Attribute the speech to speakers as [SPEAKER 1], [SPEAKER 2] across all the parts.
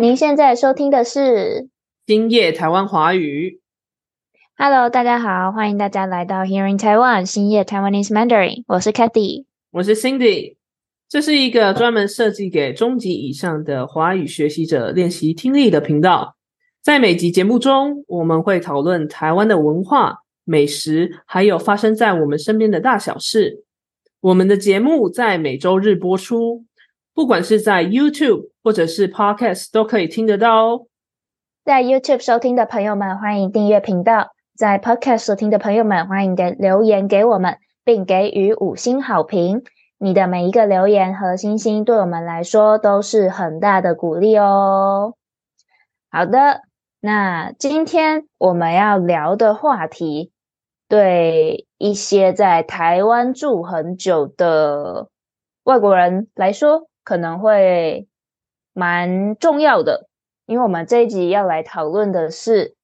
[SPEAKER 1] 您现在收听的是
[SPEAKER 2] 今夜台湾华语。
[SPEAKER 1] Hello，大家好，欢迎大家来到 Hearing Taiwan 新夜 Taiwanese Mandarin，我是 Kathy。
[SPEAKER 2] 我是 Cindy，这是一个专门设计给中级以上的华语学习者练习听力的频道。在每集节目中，我们会讨论台湾的文化、美食，还有发生在我们身边的大小事。我们的节目在每周日播出，不管是在 YouTube 或者是 Podcast 都可以听得到哦。
[SPEAKER 1] 在 YouTube 收听的朋友们，欢迎订阅频道；在 Podcast 收听的朋友们，欢迎给留言给我们，并给予五星好评。你的每一个留言和星星，对我们来说都是很大的鼓励哦。好的，那今天我们要聊的话题，对一些在台湾住很久的外国人来说，可能会蛮重要的。因为我们这一集要来讨论的是，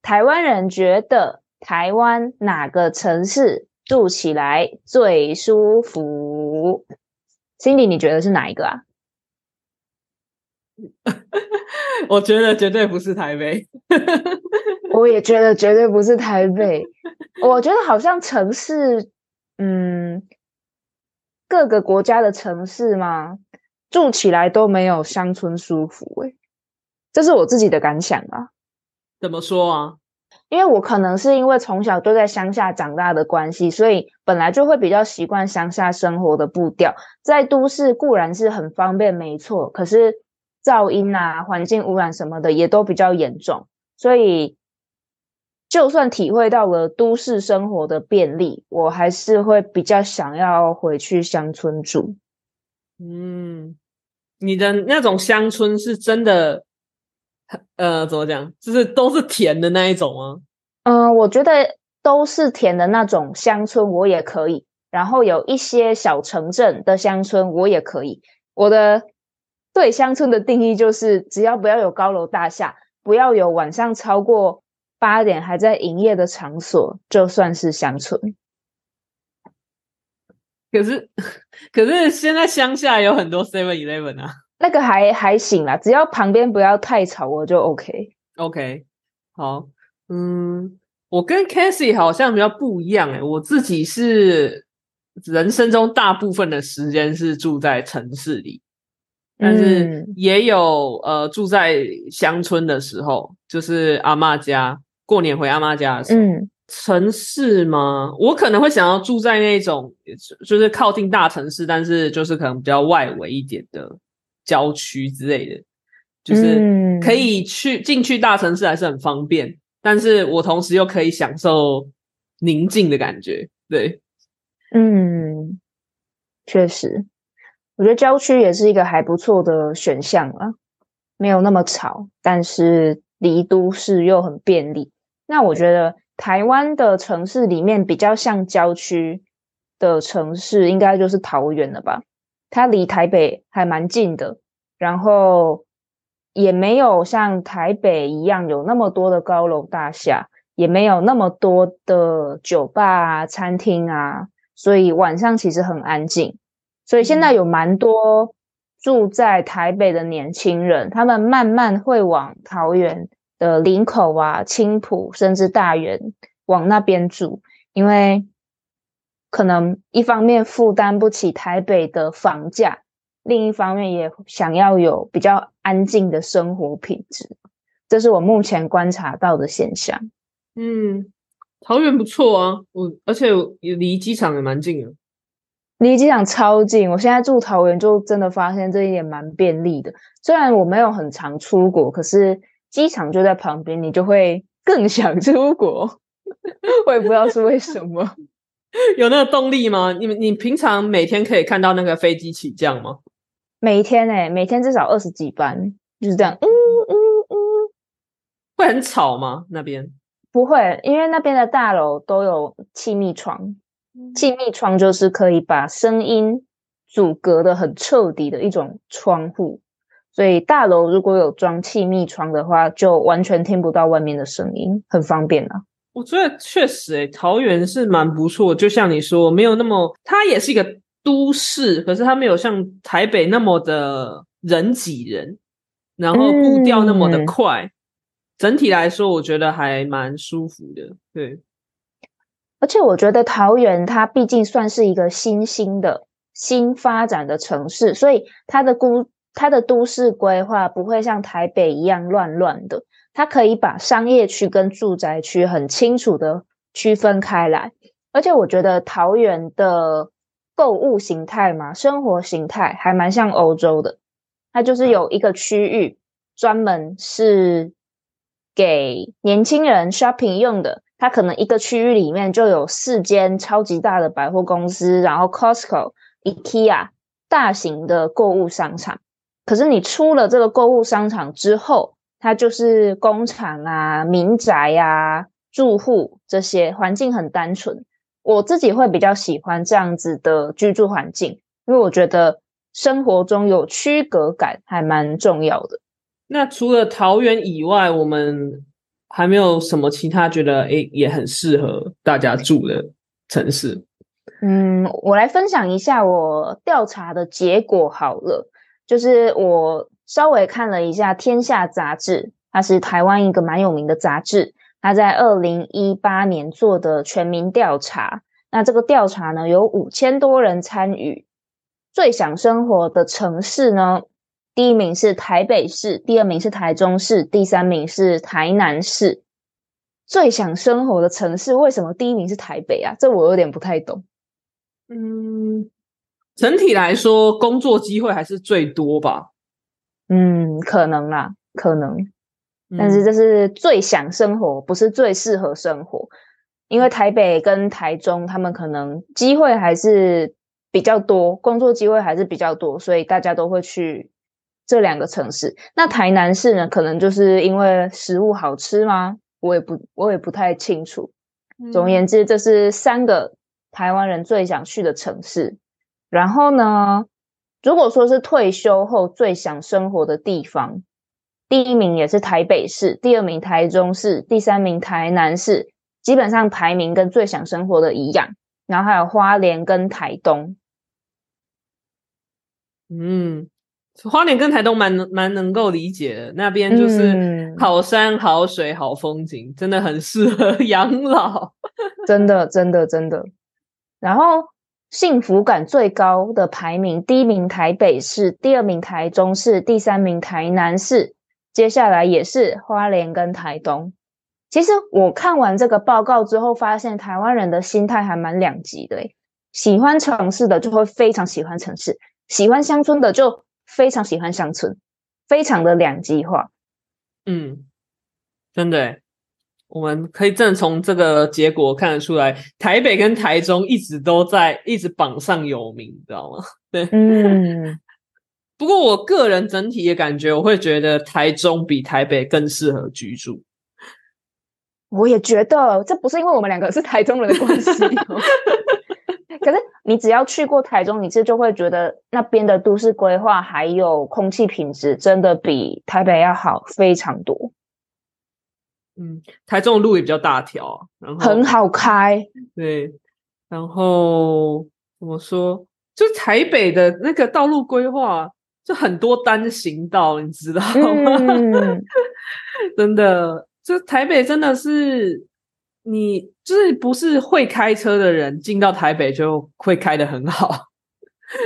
[SPEAKER 1] 台湾人觉得台湾哪个城市住起来最舒服？Cindy，你觉得是哪一个啊？
[SPEAKER 2] 我觉得绝对不是台北。
[SPEAKER 1] 我也觉得绝对不是台北。我觉得好像城市，嗯，各个国家的城市嘛，住起来都没有乡村舒服、欸。这是我自己的感想啊。
[SPEAKER 2] 怎么说啊？
[SPEAKER 1] 因为我可能是因为从小就在乡下长大的关系，所以本来就会比较习惯乡下生活的步调。在都市固然是很方便，没错，可是噪音啊、环境污染什么的也都比较严重。所以，就算体会到了都市生活的便利，我还是会比较想要回去乡村住。
[SPEAKER 2] 嗯，你的那种乡村是真的？呃，怎么讲？就是都是甜的那一种吗？
[SPEAKER 1] 嗯、我觉得都是甜的那种乡村，我也可以。然后有一些小城镇的乡村，我也可以。我的对乡村的定义就是，只要不要有高楼大厦，不要有晚上超过八点还在营业的场所，就算是乡村。
[SPEAKER 2] 可是，可是现在乡下有很多 Seven Eleven 啊。
[SPEAKER 1] 那个还还行啦，只要旁边不要太吵，我就 OK。
[SPEAKER 2] OK，好，嗯，我跟 Cassie 好像比较不一样诶，我自己是人生中大部分的时间是住在城市里，但是也有、嗯、呃住在乡村的时候，就是阿妈家过年回阿妈家的时候。
[SPEAKER 1] 嗯，
[SPEAKER 2] 城市吗？我可能会想要住在那种就是靠近大城市，但是就是可能比较外围一点的。郊区之类的，就是可以去进去大城市还是很方便，但是我同时又可以享受宁静的感觉。对，
[SPEAKER 1] 嗯，确实，我觉得郊区也是一个还不错的选项啊，没有那么吵，但是离都市又很便利。那我觉得台湾的城市里面比较像郊区的城市，应该就是桃园了吧？它离台北还蛮近的，然后也没有像台北一样有那么多的高楼大厦，也没有那么多的酒吧啊、餐厅啊，所以晚上其实很安静。所以现在有蛮多住在台北的年轻人，他们慢慢会往桃園的林口啊、青浦甚至大园往那边住，因为可能一方面负担不起台北的房价，另一方面也想要有比较安静的生活品质，这是我目前观察到的现象。
[SPEAKER 2] 嗯，桃园不错啊，我而且也离机场也蛮近的，
[SPEAKER 1] 离机场超近。我现在住桃园就真的发现这一点蛮便利的。虽然我没有很常出国，可是機場就在旁边，你就会更想出国。我也不知道是为什么。
[SPEAKER 2] 有那个动力吗？你们你平常每天可以看到那个飞机起降吗？
[SPEAKER 1] 每天哎、欸，每天至少二十几班，就是这样。嗯嗯嗯，
[SPEAKER 2] 会很吵吗？那边
[SPEAKER 1] 不会，因为那边的大楼都有气密窗，气密窗就是可以把声音阻隔的很彻底的一种窗戶，所以大楼如果有装气密窗的话，就完全听不到外面的声音，很方便啊。
[SPEAKER 2] 我觉得确实、欸，誒桃园是蛮不错，就像你说，没有那么，它也是一个都市，可是它没有像台北那么的人挤人。然后步调那么的快，整体来说我觉得还蛮舒服的。对，
[SPEAKER 1] 而且我觉得桃园它毕竟算是一个新兴的新发展的城市，所以它的估它的都市规划不会像台北一样乱乱的，它可以把商业区跟住宅区很清楚的区分开来。而且我觉得桃园的购物形态嘛，生活形态还蛮像欧洲的。它就是有一个区域专门是给年轻人 shopping 用的，它可能一个区域里面就有四间超级大的百货公司，然后 Costco、IKEA 大型的购物商场。可是你出了这个购物商场之后，它就是工厂啊、民宅啊、住户这些环境很单纯。我自己会比较喜欢这样子的居住环境，因为我觉得。生活中有区隔感还蛮重要的。
[SPEAKER 2] 那除了桃园以外，我们还没有什么其他觉得诶也很适合大家住的城市。
[SPEAKER 1] 嗯，我来分享一下我调查的结果好了。就是我稍微看了一下《天下》杂志，它是台湾一个蛮有名的杂志，它在二零一八年做的全民调查。那这个调查呢，有五千多人参与。最想生活的城市呢？第一名是台北市，第二名是台中市，第三名是台南市。最想生活的城市，为什么第一名是台北啊？这我有点不太懂。
[SPEAKER 2] 嗯，整体来说，工作机会还是最多吧？
[SPEAKER 1] 嗯，可能啦，可能。但是这是最想生活，不是最适合生活，因为台北跟台中，他们可能机会还是。比较多工作机会还是比较多，所以大家都会去这两个城市。那台南市呢？可能就是因为食物好吃吗？我也不，我也不太清楚。总而言之，这是三个台湾人最想去的城市。然后呢，如果说是退休后最想生活的地方，第一名也是台北市，第二名台中市，第三名台南市，基本上排名跟最想生活的一样。然后还有花莲跟台东。
[SPEAKER 2] 嗯，花莲跟台东蛮蛮能够理解的，那边就是好山好水好风景，真的很适合 养老，
[SPEAKER 1] 真的真的真的。然后幸福感最高的排名，第一名台北市，第二名台中市，第三名台南市，接下来也是花莲跟台东。其实我看完这个报告之后，发现台湾人的心态还蛮两极的，喜欢城市的就会非常喜欢城市。喜欢乡村的就非常喜欢乡村，非常的两极化。
[SPEAKER 2] 嗯，真的，我们可以正从这个结果看得出来，台北跟台中一直都在一直榜上有名，你知道吗？对，
[SPEAKER 1] 嗯。
[SPEAKER 2] 不过我个人整体的感觉，我会觉得台中比台北更适合居住。
[SPEAKER 1] 我也觉得，这不是因为我们两个是台中人的关系。可是你只要去过台中，你这就会觉得那边的都市规划还有空气品质真的比台北要好非常多。
[SPEAKER 2] 嗯，台中的路也比较大条，然后
[SPEAKER 1] 很好开。
[SPEAKER 2] 对，然后怎么说？就台北的那个道路规划就很多单行道，你知道吗？真的，就台北真的是。你就是不是会开车的人，进到台北就会开的很好。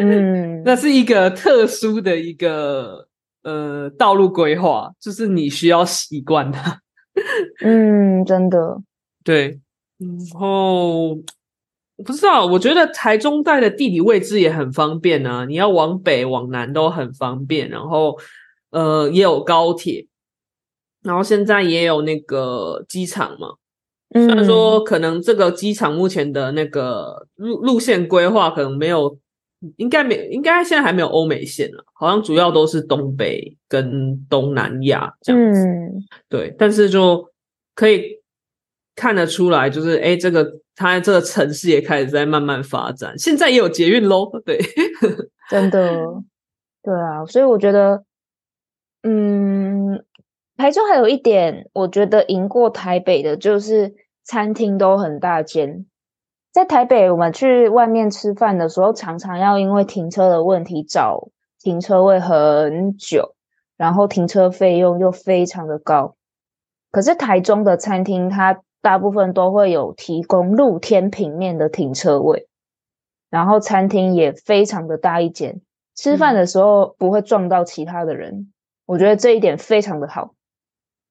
[SPEAKER 1] 嗯，
[SPEAKER 2] 那是一个特殊的一个呃道路规划，就是你需要习惯它。
[SPEAKER 1] 嗯，真的。
[SPEAKER 2] 对，然后不知道，我觉得台中带的地理位置也很方便啊，你要往北往南都很方便。然后呃，也有高铁，然后现在也有那个机场嘛。虽然说可能这个机场目前的那个路路线规划可能没有，应该没应该现在还没有欧美线了，好像主要都是东北跟东南亚这样子。对，但是就可以看得出来，就是哎，这个它这个城市也开始在慢慢发展，现在也有捷运喽。对，
[SPEAKER 1] 真的，对啊，所以我觉得，嗯。台中还有一点，我觉得赢过台北的，就是餐厅都很大间。在台北，我们去外面吃饭的时候，常常要因为停车的问题找停车位很久。然后停车费用又非常的高。可是台中的餐厅，它大部分都会有提供露天平面的停车位，然后餐厅也非常的大一间，吃饭的时候不会撞到其他的人。我觉得这一点非常的好。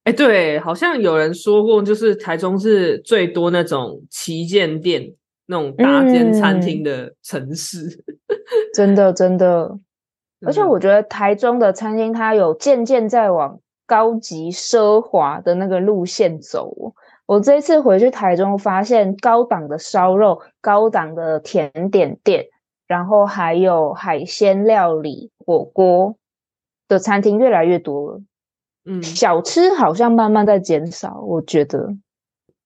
[SPEAKER 2] 哎，对，好像有人说过，就是台中是最多那种旗舰店、那种大间餐厅的城市。
[SPEAKER 1] 真的，真的。而且我觉得台中的餐厅，它有渐渐在往高级奢华的那个路线走。我这一次回去台中，发现高档的烧肉、高档的甜点店，然后还有海鲜料理、火锅的餐厅越来越多了。嗯，小吃好像慢慢在减少，我觉得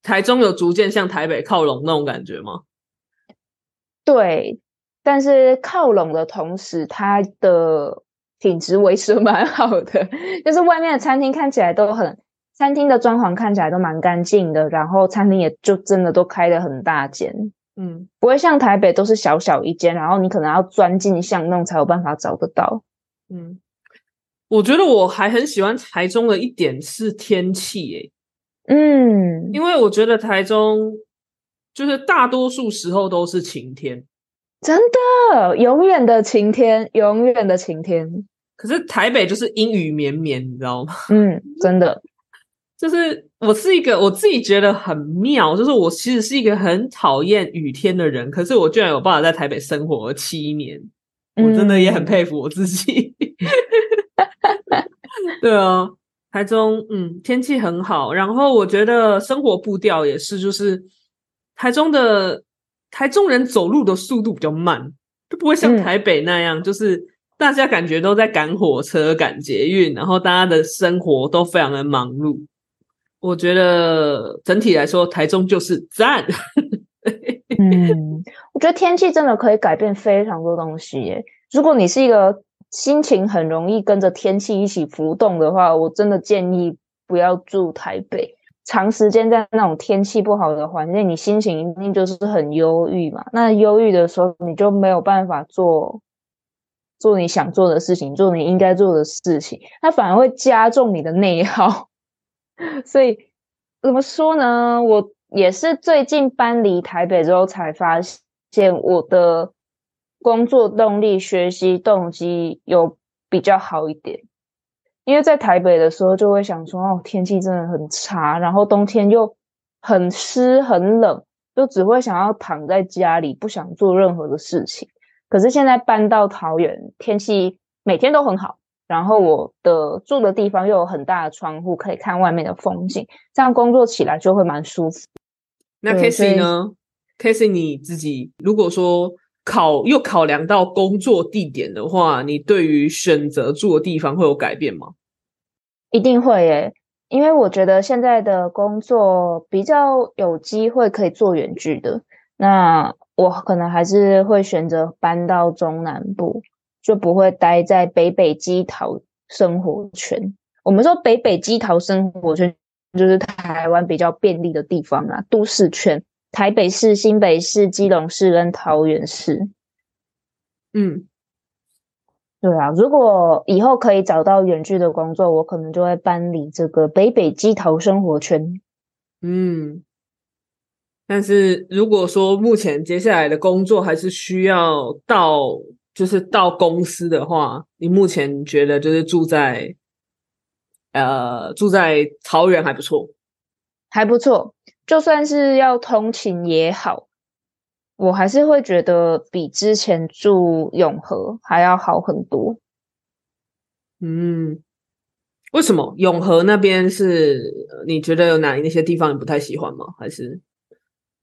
[SPEAKER 2] 台中有逐渐向台北靠拢那种感觉吗？
[SPEAKER 1] 对，但是靠拢的同时，它的品质维持蛮好的，就是外面的餐厅看起来都很，餐厅的装潢看起来都蛮干净的，然后餐厅也就真的都开的很大间，嗯，不会像台北都是小小一间，然后你可能要钻进巷弄才有办法找得到，嗯。
[SPEAKER 2] 我觉得我还很喜欢台中的一点是天气，诶，嗯，因为我觉得台中就是大多数时候都是晴天，
[SPEAKER 1] 真的，永远的晴天，永远的晴天。
[SPEAKER 2] 可是台北就是阴雨绵绵，你知道吗？
[SPEAKER 1] 嗯，真的，
[SPEAKER 2] 就是我是一个我自己觉得很妙，就是我其实是一个很讨厌雨天的人，可是我居然有办法在台北生活了七年，我真的也很佩服我自己。对啊，台中嗯天气很好，然后我觉得生活步调也是，就是台中的台中人走路的速度比较慢，就不会像台北那样，就是大家感觉都在赶火车、赶捷运，然后大家的生活都非常的忙碌。我觉得整体来说，台中就是赞。
[SPEAKER 1] 嗯，我觉得天气真的可以改变非常多东西耶。如果你是一个。心情很容易跟着天气一起浮动的话，我真的建议不要住台北。长时间在那种天气不好的环境，你心情一定就是很忧郁嘛。那忧郁的时候，你就没有办法做做你想做的事情，做你应该做的事情，它反而会加重你的内耗。所以怎么说呢？我也是最近搬离台北之后才发现我的。工作动力、学习动机有比较好一点，因为在台北的时候就会想说，哦，天气真的很差，然后冬天又很湿很冷，就只会想要躺在家里，不想做任何的事情。可是现在搬到桃园，天气每天都很好，然后我的住的地方又有很大的窗户，可以看外面的风景，这样工作起来就会蛮舒服。
[SPEAKER 2] 那 k a s e y 呢 k a s e y 你自己如果说。考又考量到工作地点的话，你对于选择住的地方会有改变吗？
[SPEAKER 1] 一定会耶，因为我觉得现在的工作比较有机会可以做远距的，那我可能还是会选择搬到中南部，就不会待在北北基桃生活圈。我们说北北基桃生活圈就是台湾比较便利的地方啊，都市圈。台北市、新北市、基隆市跟桃园市，嗯，对啊。如果以后可以找到远距的工作，我可能就会搬离这个北北基桃生活圈。
[SPEAKER 2] 嗯，但是如果说目前接下来的工作还是需要到，就是到公司的话，你目前觉得就是住在，呃，住在桃园还不错，
[SPEAKER 1] 还不错。就算是要通勤也好，我还是会觉得比之前住永和还要好很多。
[SPEAKER 2] 嗯，为什么永和那边是？你觉得有哪那些地方你不太喜欢吗？还是？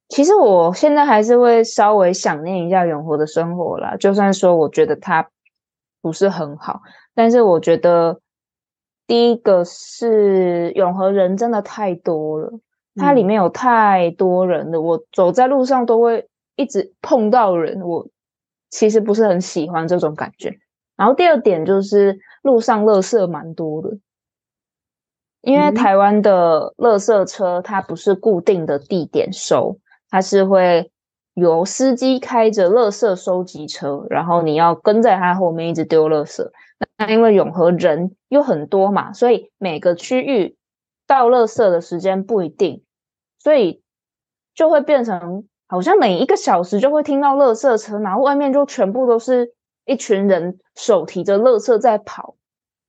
[SPEAKER 1] 其实我现在还是会稍微想念一下永和的生活啦。就算说我觉得它不是很好，但是我觉得第一个是永和人真的太多了。它里面有太多人了，我走在路上都会一直碰到人，我其实不是很喜欢这种感觉。然后第二点就是路上垃圾蛮多的，因为台湾的垃圾车它不是固定的地点收，它是会由司机开着垃圾收集车，然后你要跟在他后面一直丢垃圾。那因为永和人又很多嘛，所以每个区域倒垃圾的时间不一定，所以就会变成好像每一个小时就会听到垃圾车，然后外面就全部都是一群人手提着垃圾在跑，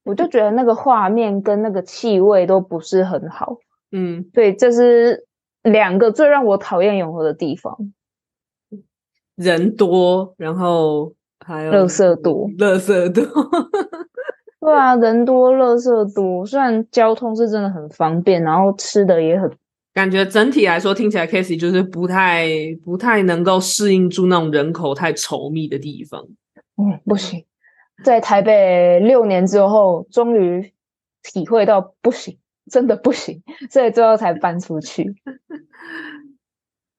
[SPEAKER 1] 我就觉得那个画面跟那个气味都不是很好。
[SPEAKER 2] 嗯，
[SPEAKER 1] 对，这是两个最让我讨厌永和的地方。
[SPEAKER 2] 人多，然后还有
[SPEAKER 1] 垃圾多，
[SPEAKER 2] 垃圾多，
[SPEAKER 1] 对啊，人多，垃圾多。虽然交通是真的很方便，然后吃的也很，
[SPEAKER 2] 感觉整体来说听起来 k a s e y 就是不太不太能够适应住那种人口太稠密的地方。
[SPEAKER 1] 嗯，不行，在台北六年之后，终于体会到不行，真的不行，所以最后才搬出去。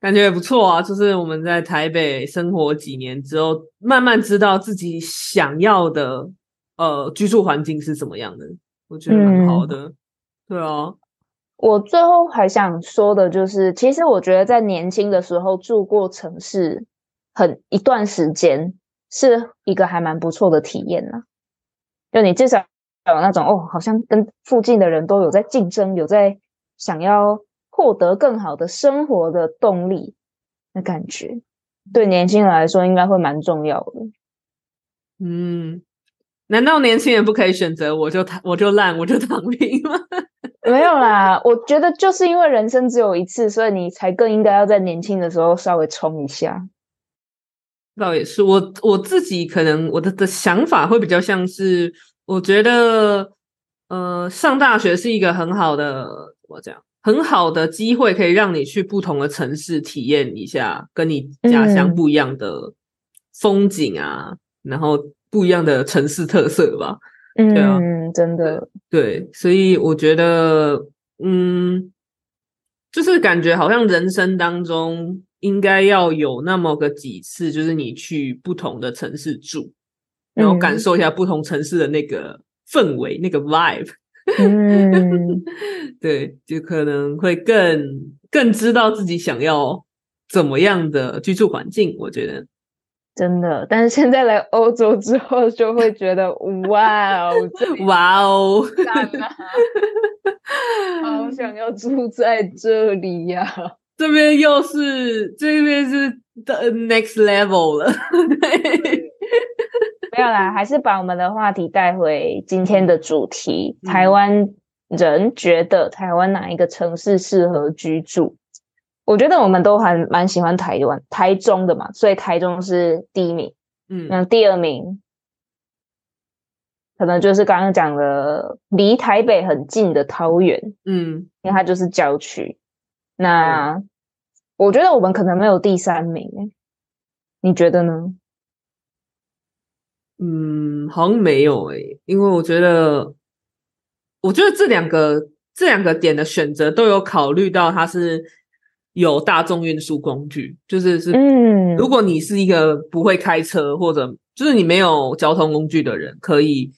[SPEAKER 2] 感觉也不错啊，就是我们在台北生活几年之后，慢慢知道自己想要的呃居住环境是怎么样的，我觉得蛮好的。对啊，
[SPEAKER 1] 我最后还想说的就是，其实我觉得在年轻的时候住过城市很一段时间，是一个还蛮不错的体验呢。就你至少有那种哦，好像跟附近的人都有在竞争，有在想要。获得更好的生活的动力的感觉，对年轻人来说应该会蛮重要的。
[SPEAKER 2] 嗯，难道年轻人不可以选择我就躺我就烂我就躺平吗？
[SPEAKER 1] 没有啦，我觉得就是因为人生只有一次，所以你才更应该要在年轻的时候稍微冲一下。
[SPEAKER 2] 倒也是，我我自己可能我的的想法会比较像是，我觉得呃，上大学是一个很好的怎么讲？很好的机会，可以让你去不同的城市体验一下跟你家乡不一样的风景啊，然后不一样的城市特色吧。
[SPEAKER 1] 嗯对啊，真的
[SPEAKER 2] 对，所以我觉得，嗯，就是感觉好像人生当中应该要有那么个几次，就是你去不同的城市住，然后感受一下不同城市的那个氛围，那个 vibe。
[SPEAKER 1] 嗯，
[SPEAKER 2] 对，就可能会更更知道自己想要怎么样的居住环境。我觉得
[SPEAKER 1] 真的，但是现在来欧洲之后，就会觉得哇哦，
[SPEAKER 2] 哇哦，
[SPEAKER 1] 好想要住在这里呀！
[SPEAKER 2] 这边又是这边是 the next level 了，对。
[SPEAKER 1] 没有啦，还是把我们的话题带回今天的主题。台湾人觉得台湾哪一个城市适合居住？我觉得我们都还蛮喜欢台湾台中的嘛，所以台中是第一名。嗯，那第二名可能就是刚刚讲的离台北很近的桃园。嗯，因为它就是郊区。那我觉得我们可能没有第三名，你觉得呢？
[SPEAKER 2] 嗯，好像没有诶，因为我觉得，我觉得这两个这两个点的选择都有考虑到它是有大众运输工具，就是是，嗯，如果你是一个不会开车或者就是你没有交通工具的人，可以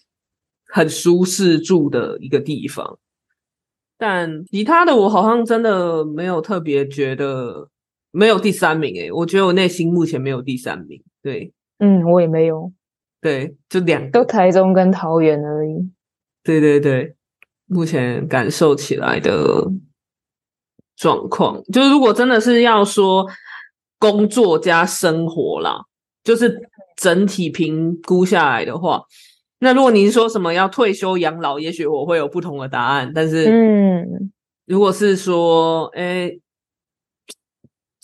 [SPEAKER 2] 很舒适住的一个地方。但其他的我好像真的没有特别觉得没有第三名诶，我觉得我内心目前没有第三名。对，
[SPEAKER 1] 嗯，我也没有。
[SPEAKER 2] 对，就两
[SPEAKER 1] 都台中跟桃园而已。
[SPEAKER 2] 对对对，目前感受起来的状况，就是如果真的是要说工作加生活啦，就是整体评估下来的话，那如果您说什么要退休养老，也许我会有不同的答案。但是，嗯，如果是说，哎，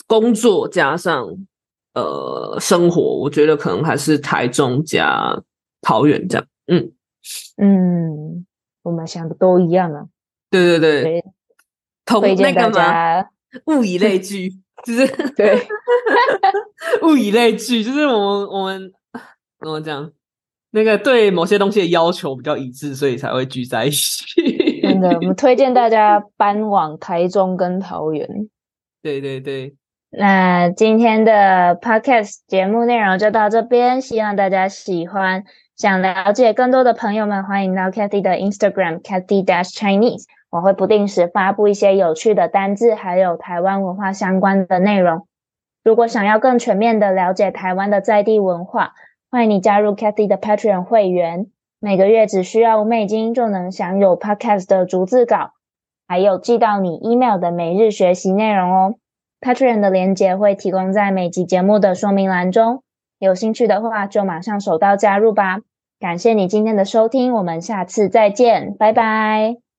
[SPEAKER 2] 工作加上。呃，生活我觉得可能还是台中加桃园这样，嗯
[SPEAKER 1] 嗯，我们想的都一样啊。
[SPEAKER 2] 对对对，
[SPEAKER 1] 推荐大家
[SPEAKER 2] 物以类聚，就是
[SPEAKER 1] 对
[SPEAKER 2] 物以类聚，就是我们我们怎么讲，那个对某些东西的要求比较一致，所以才会聚在一起。
[SPEAKER 1] 真的，我们 推荐大家搬往台中跟桃园。
[SPEAKER 2] 对对对。
[SPEAKER 1] 那今天的 podcast 节目内容就到这边，希望大家喜欢。想了解更多的朋友们，欢迎到 Cathy 的 Instagram Cathy Dash Chinese，我会不定时发布一些有趣的单字，还有台湾文化相关的内容。如果想要更全面的了解台湾的在地文化，欢迎你加入 Cathy 的 Patreon 会员。每个月只需要五美金就能享有 Podcast 的逐字稿，还有寄到你 email 的每日学习内容哦。Patreon 的链接会提供在每集节目的说明栏中，有兴趣的话就马上手到加入吧。感谢你今天的收听，我们下次再见，拜拜。